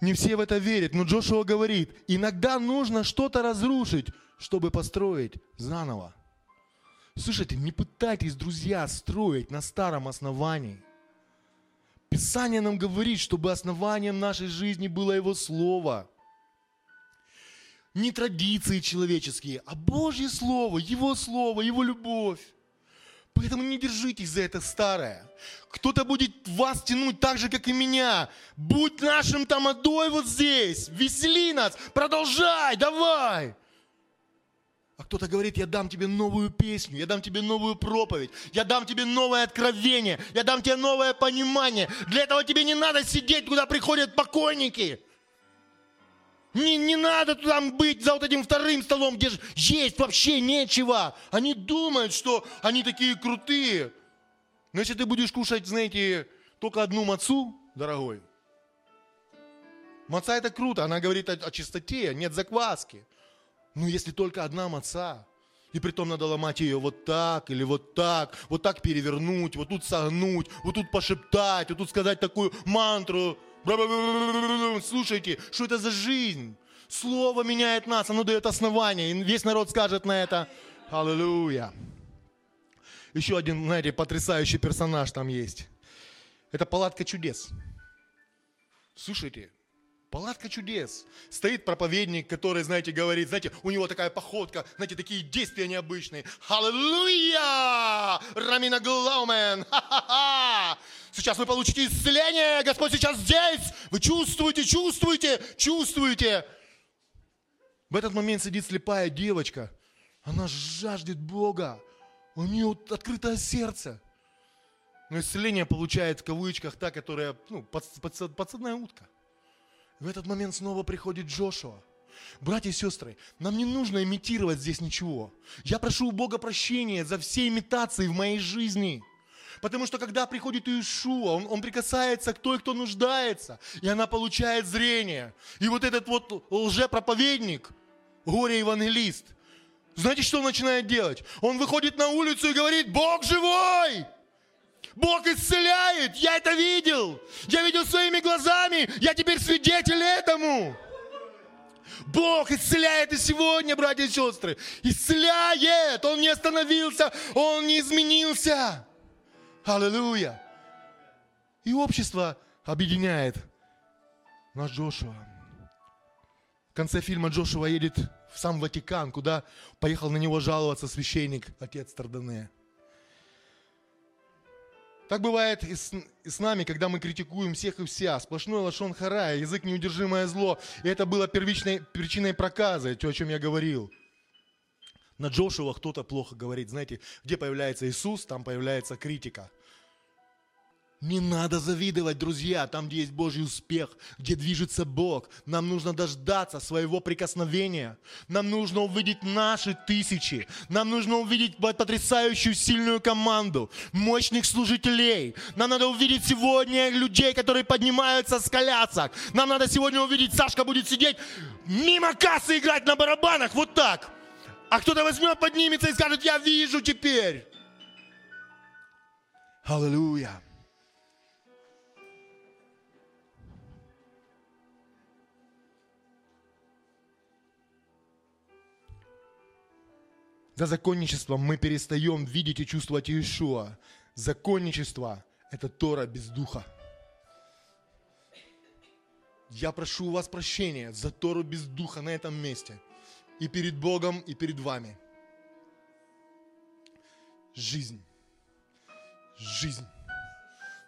Не все в это верят, но Джошуа говорит, иногда нужно что-то разрушить, чтобы построить заново. Слушайте, не пытайтесь, друзья, строить на старом основании. Писание нам говорит, чтобы основанием нашей жизни было Его Слово. Не традиции человеческие, а Божье Слово, Его Слово, Его любовь. Поэтому не держитесь за это старое. Кто-то будет вас тянуть так же, как и меня. Будь нашим тамадой вот здесь. Весели нас. Продолжай, давай. А кто-то говорит, я дам тебе новую песню, я дам тебе новую проповедь, я дам тебе новое откровение, я дам тебе новое понимание. Для этого тебе не надо сидеть, куда приходят покойники. Не, не надо там быть за вот этим вторым столом, где есть вообще нечего. Они думают, что они такие крутые. Но если ты будешь кушать, знаете, только одну мацу, дорогой, маца это круто, она говорит о, о чистоте, нет закваски. Но если только одна маца, и притом надо ломать ее вот так или вот так, вот так перевернуть, вот тут согнуть, вот тут пошептать, вот тут сказать такую мантру – Слушайте, что это за жизнь? Слово меняет нас, оно дает основание. И весь народ скажет на это Аллилуйя. Еще один, знаете, потрясающий персонаж там есть. Это палатка чудес. Слушайте, Палатка чудес. Стоит проповедник, который, знаете, говорит, знаете, у него такая походка, знаете, такие действия необычные. Аллилуйя! Рамина Глаумен! Сейчас вы получите исцеление, Господь сейчас здесь! Вы чувствуете, чувствуете, чувствуете! В этот момент сидит слепая девочка. Она жаждет Бога. У нее открытое сердце. Но исцеление получает в кавычках та, которая, ну, подсадная утка. В этот момент снова приходит Джошуа. Братья и сестры, нам не нужно имитировать здесь ничего. Я прошу у Бога прощения за все имитации в моей жизни. Потому что когда приходит Иешуа, он, он прикасается к той, кто нуждается, и она получает зрение. И вот этот вот лжепроповедник, горе-евангелист, знаете, что он начинает делать? Он выходит на улицу и говорит, Бог живой! Бог исцеляет, я это видел. Я видел своими глазами, я теперь свидетель этому. Бог исцеляет и сегодня, братья и сестры. Исцеляет. Он не остановился, Он не изменился. Аллилуйя. И общество объединяет наш Джошуа. В конце фильма Джошуа едет в сам Ватикан, куда поехал на него жаловаться священник, отец Тардане. Так бывает и с, и с нами, когда мы критикуем всех и вся. Сплошной лошон харая, язык неудержимое зло. И это было первичной причиной проказа, о чем я говорил. На Джошуа кто-то плохо говорит. Знаете, где появляется Иисус, там появляется критика. Не надо завидовать, друзья, там, где есть Божий успех, где движется Бог. Нам нужно дождаться своего прикосновения. Нам нужно увидеть наши тысячи. Нам нужно увидеть потрясающую сильную команду, мощных служителей. Нам надо увидеть сегодня людей, которые поднимаются с колясок. Нам надо сегодня увидеть, Сашка будет сидеть мимо кассы играть на барабанах, вот так. А кто-то возьмет, поднимется и скажет, я вижу теперь. Аллилуйя. За законничеством мы перестаем видеть и чувствовать Иешуа. Законничество – это Тора без духа. Я прошу у вас прощения за Тору без духа на этом месте. И перед Богом, и перед вами. Жизнь. Жизнь.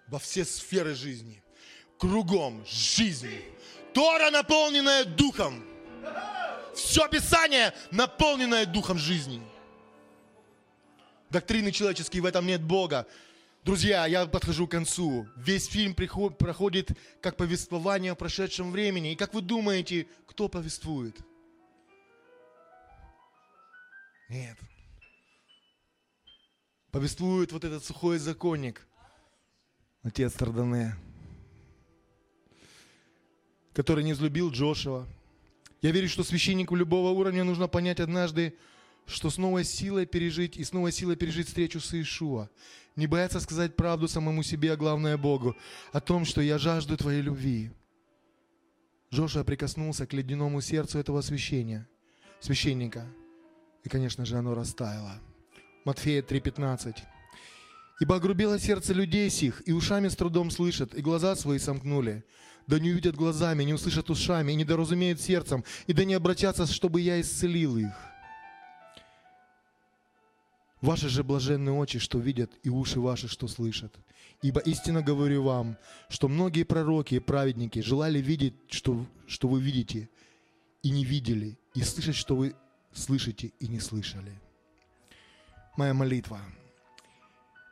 Во все сферы жизни. Кругом жизнь. Тора, наполненная духом. Все Писание, наполненное духом жизни доктрины человеческие, в этом нет Бога. Друзья, я подхожу к концу. Весь фильм приход, проходит как повествование о прошедшем времени. И как вы думаете, кто повествует? Нет. Повествует вот этот сухой законник, отец Тардане, который не взлюбил Джошуа. Я верю, что священнику любого уровня нужно понять однажды, что с новой силой пережить и с новой силой пережить встречу с Иешуа. Не бояться сказать правду самому себе, а главное Богу, о том, что я жажду Твоей любви. Джошуа прикоснулся к ледяному сердцу этого священия, священника. И, конечно же, оно растаяло. Матфея 3,15. «Ибо огрубело сердце людей сих, и ушами с трудом слышат, и глаза свои сомкнули. Да не увидят глазами, не услышат ушами, и не доразумеют сердцем, и да не обратятся, чтобы я исцелил их». Ваши же блаженные очи, что видят, и уши ваши, что слышат. Ибо истинно говорю вам, что многие пророки и праведники желали видеть, что, что вы видите, и не видели, и слышать, что вы слышите, и не слышали. Моя молитва.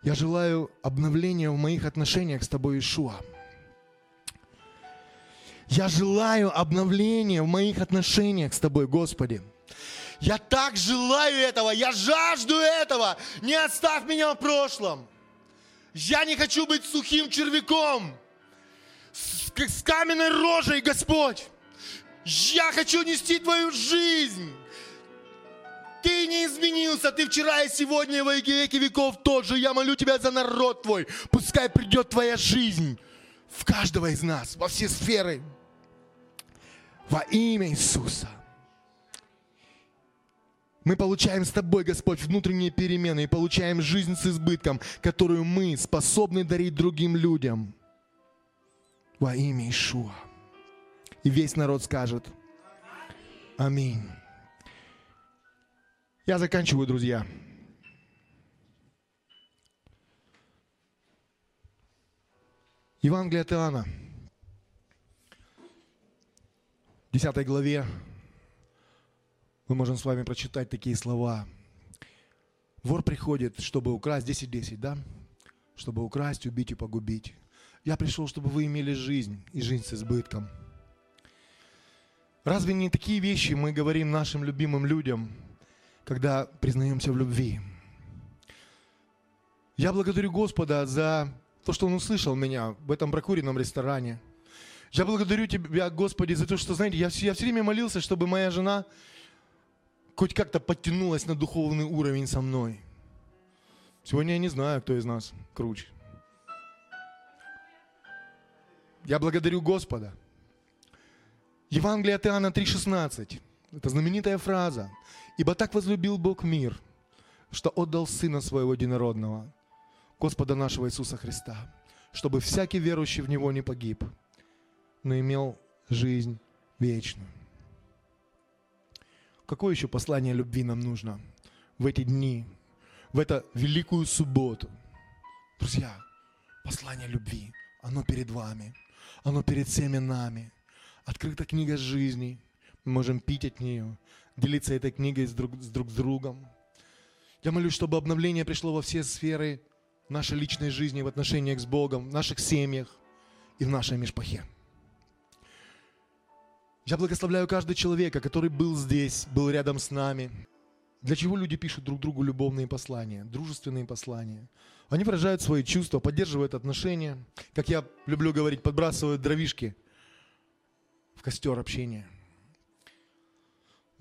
Я желаю обновления в моих отношениях с Тобой, Ишуа. Я желаю обновления в моих отношениях с Тобой, Господи. Я так желаю этого, я жажду этого. Не оставь меня в прошлом. Я не хочу быть сухим червяком, с, с каменной рожей, Господь. Я хочу нести Твою жизнь. Ты не изменился, ты вчера и сегодня и во веки веков тот же. Я молю Тебя за народ Твой. Пускай придет Твоя жизнь в каждого из нас, во все сферы. Во имя Иисуса. Мы получаем с Тобой, Господь, внутренние перемены и получаем жизнь с избытком, которую мы способны дарить другим людям. Во имя Ишуа. И весь народ скажет Аминь. Я заканчиваю, друзья. Евангелие от Иоанна, 10 главе, мы можем с вами прочитать такие слова. Вор приходит, чтобы украсть 10-10, да? Чтобы украсть, убить и погубить. Я пришел, чтобы вы имели жизнь и жизнь с избытком. Разве не такие вещи мы говорим нашим любимым людям, когда признаемся в любви? Я благодарю Господа за то, что Он услышал меня в этом прокуренном ресторане. Я благодарю Тебя, Господи, за то, что, знаете, я, я все время молился, чтобы моя жена хоть как-то подтянулась на духовный уровень со мной. Сегодня я не знаю, кто из нас круче. Я благодарю Господа. Евангелие от Иоанна 3,16. Это знаменитая фраза. «Ибо так возлюбил Бог мир, что отдал Сына Своего Единородного, Господа нашего Иисуса Христа, чтобы всякий верующий в Него не погиб, но имел жизнь вечную». Какое еще послание любви нам нужно в эти дни, в эту великую субботу? Друзья, послание любви, оно перед вами, оно перед всеми нами. Открыта книга жизни, мы можем пить от нее, делиться этой книгой с друг с, друг с другом. Я молюсь, чтобы обновление пришло во все сферы нашей личной жизни, в отношениях с Богом, в наших семьях и в нашей межпахе. Я благословляю каждого человека, который был здесь, был рядом с нами. Для чего люди пишут друг другу любовные послания, дружественные послания? Они выражают свои чувства, поддерживают отношения. Как я люблю говорить, подбрасывают дровишки в костер общения.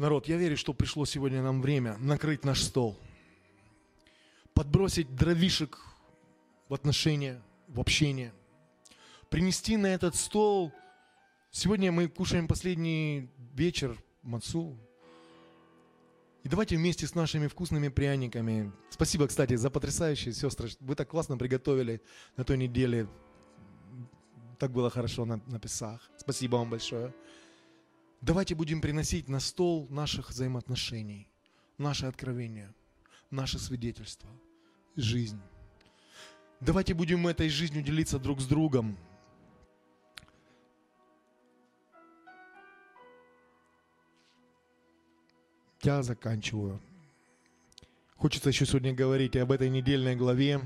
Народ, я верю, что пришло сегодня нам время накрыть наш стол. Подбросить дровишек в отношения, в общение. Принести на этот стол Сегодня мы кушаем последний вечер мацу. И давайте вместе с нашими вкусными пряниками. Спасибо, кстати, за потрясающие сестры. Вы так классно приготовили на той неделе. Так было хорошо на, на Песах. Спасибо вам большое. Давайте будем приносить на стол наших взаимоотношений, наши откровения, наше свидетельство, жизнь. Давайте будем этой жизнью делиться друг с другом, я заканчиваю. Хочется еще сегодня говорить об этой недельной главе.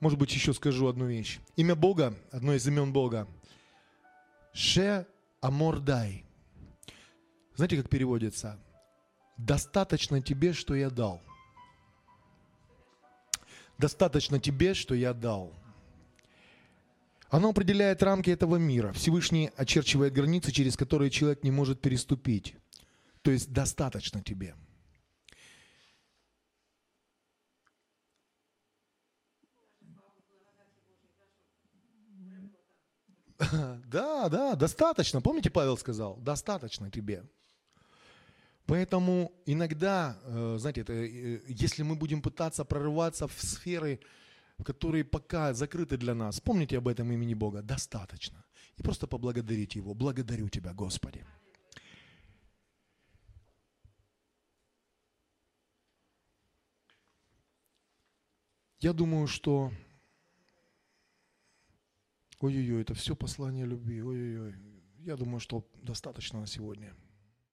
Может быть, еще скажу одну вещь. Имя Бога, одно из имен Бога, Ше Амордай. Знаете, как переводится? Достаточно тебе, что я дал. Достаточно тебе, что я дал. Оно определяет рамки этого мира. Всевышний очерчивает границы, через которые человек не может переступить. То есть достаточно тебе. Да, да, достаточно. Помните, Павел сказал, достаточно тебе. Поэтому иногда, э, знаете, это, э, если мы будем пытаться прорываться в сферы которые пока закрыты для нас. Помните об этом имени Бога. Достаточно. И просто поблагодарите Его. Благодарю Тебя, Господи. Я думаю, что... Ой-ой-ой, это все послание любви. Ой-ой-ой. Я думаю, что достаточно на сегодня.